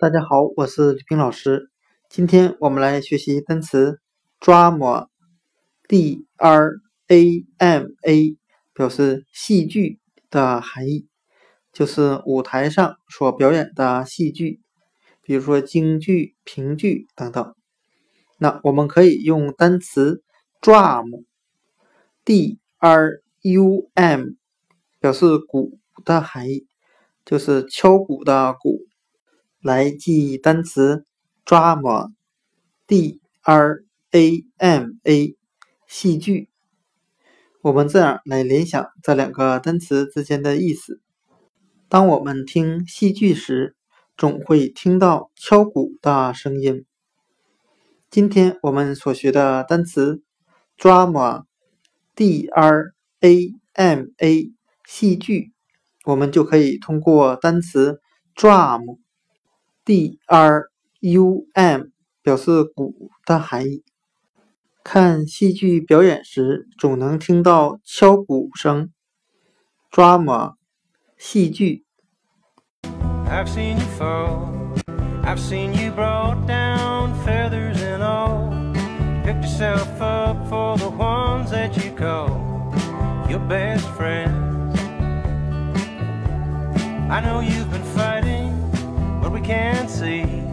大家好，我是李冰老师。今天我们来学习单词 drama，d r a m a，表示戏剧的含义，就是舞台上所表演的戏剧，比如说京剧、评剧等等。那我们可以用单词 drum，d r u m，表示鼓的含义，就是敲鼓的鼓。来记忆单词 drama，d r a m a，戏剧。我们这样来联想这两个单词之间的意思。当我们听戏剧时，总会听到敲鼓的声音。今天我们所学的单词 drama，d r a m a，戏剧，我们就可以通过单词 drum。D r u m 表示鼓的含义。看戏剧表演时，总能听到敲鼓声。drama 戏剧。Can't see.